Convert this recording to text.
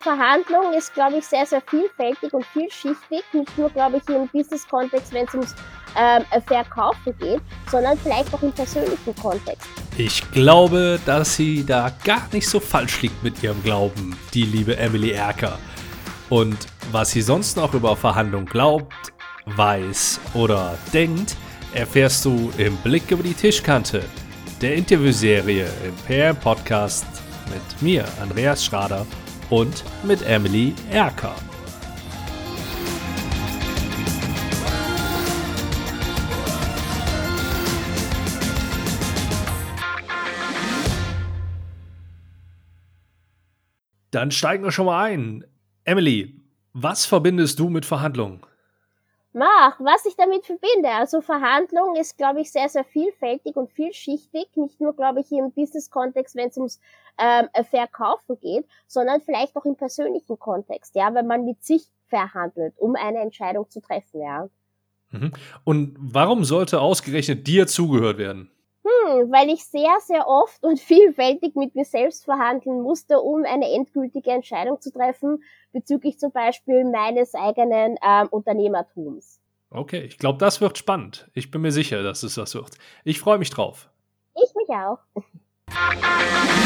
Verhandlung ist, glaube ich, sehr, sehr vielfältig und vielschichtig. Nicht nur, glaube ich, im Business-Kontext, wenn es ums ähm, Verkaufen geht, sondern vielleicht auch im persönlichen Kontext. Ich glaube, dass sie da gar nicht so falsch liegt mit ihrem Glauben, die liebe Emily Erker. Und was sie sonst noch über Verhandlungen glaubt, weiß oder denkt, erfährst du im Blick über die Tischkante, der Interviewserie im PM Podcast mit mir, Andreas Schrader und mit Emily Erker. Dann steigen wir schon mal ein. Emily, was verbindest du mit Verhandlungen? Mach, was ich damit verbinde. Also Verhandlung ist, glaube ich, sehr, sehr vielfältig und vielschichtig. Nicht nur, glaube ich, im Business-Kontext, wenn es ums ähm, Verkaufen geht, sondern vielleicht auch im persönlichen Kontext, ja, wenn man mit sich verhandelt, um eine Entscheidung zu treffen, ja. Mhm. Und warum sollte ausgerechnet dir zugehört werden? Hm, weil ich sehr, sehr oft und vielfältig mit mir selbst verhandeln musste, um eine endgültige Entscheidung zu treffen bezüglich zum Beispiel meines eigenen ähm, Unternehmertums. Okay, ich glaube, das wird spannend. Ich bin mir sicher, dass es das wird. Ich freue mich drauf. Ich mich auch.